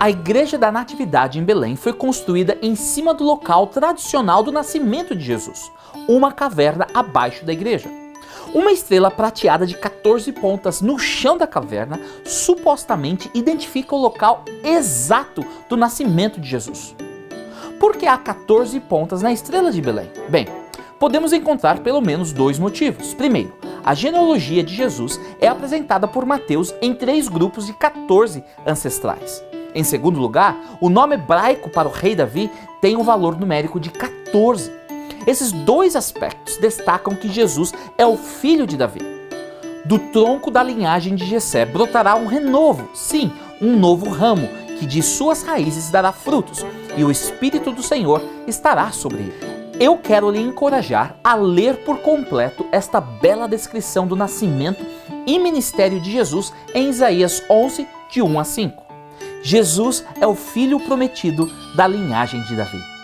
A Igreja da Natividade em Belém foi construída em cima do local tradicional do nascimento de Jesus, uma caverna abaixo da igreja. Uma estrela prateada de 14 pontas no chão da caverna supostamente identifica o local exato do nascimento de Jesus. Por que há 14 pontas na estrela de Belém? Bem, podemos encontrar pelo menos dois motivos. Primeiro, a genealogia de Jesus é apresentada por Mateus em três grupos de 14 ancestrais. Em segundo lugar, o nome hebraico para o rei Davi tem um valor numérico de 14. Esses dois aspectos destacam que Jesus é o filho de Davi. Do tronco da linhagem de Jessé brotará um renovo, sim, um novo ramo, que de suas raízes dará frutos, e o Espírito do Senhor estará sobre ele. Eu quero lhe encorajar a ler por completo esta bela descrição do nascimento e ministério de Jesus em Isaías 11, de 1 a 5. Jesus é o filho prometido da linhagem de Davi.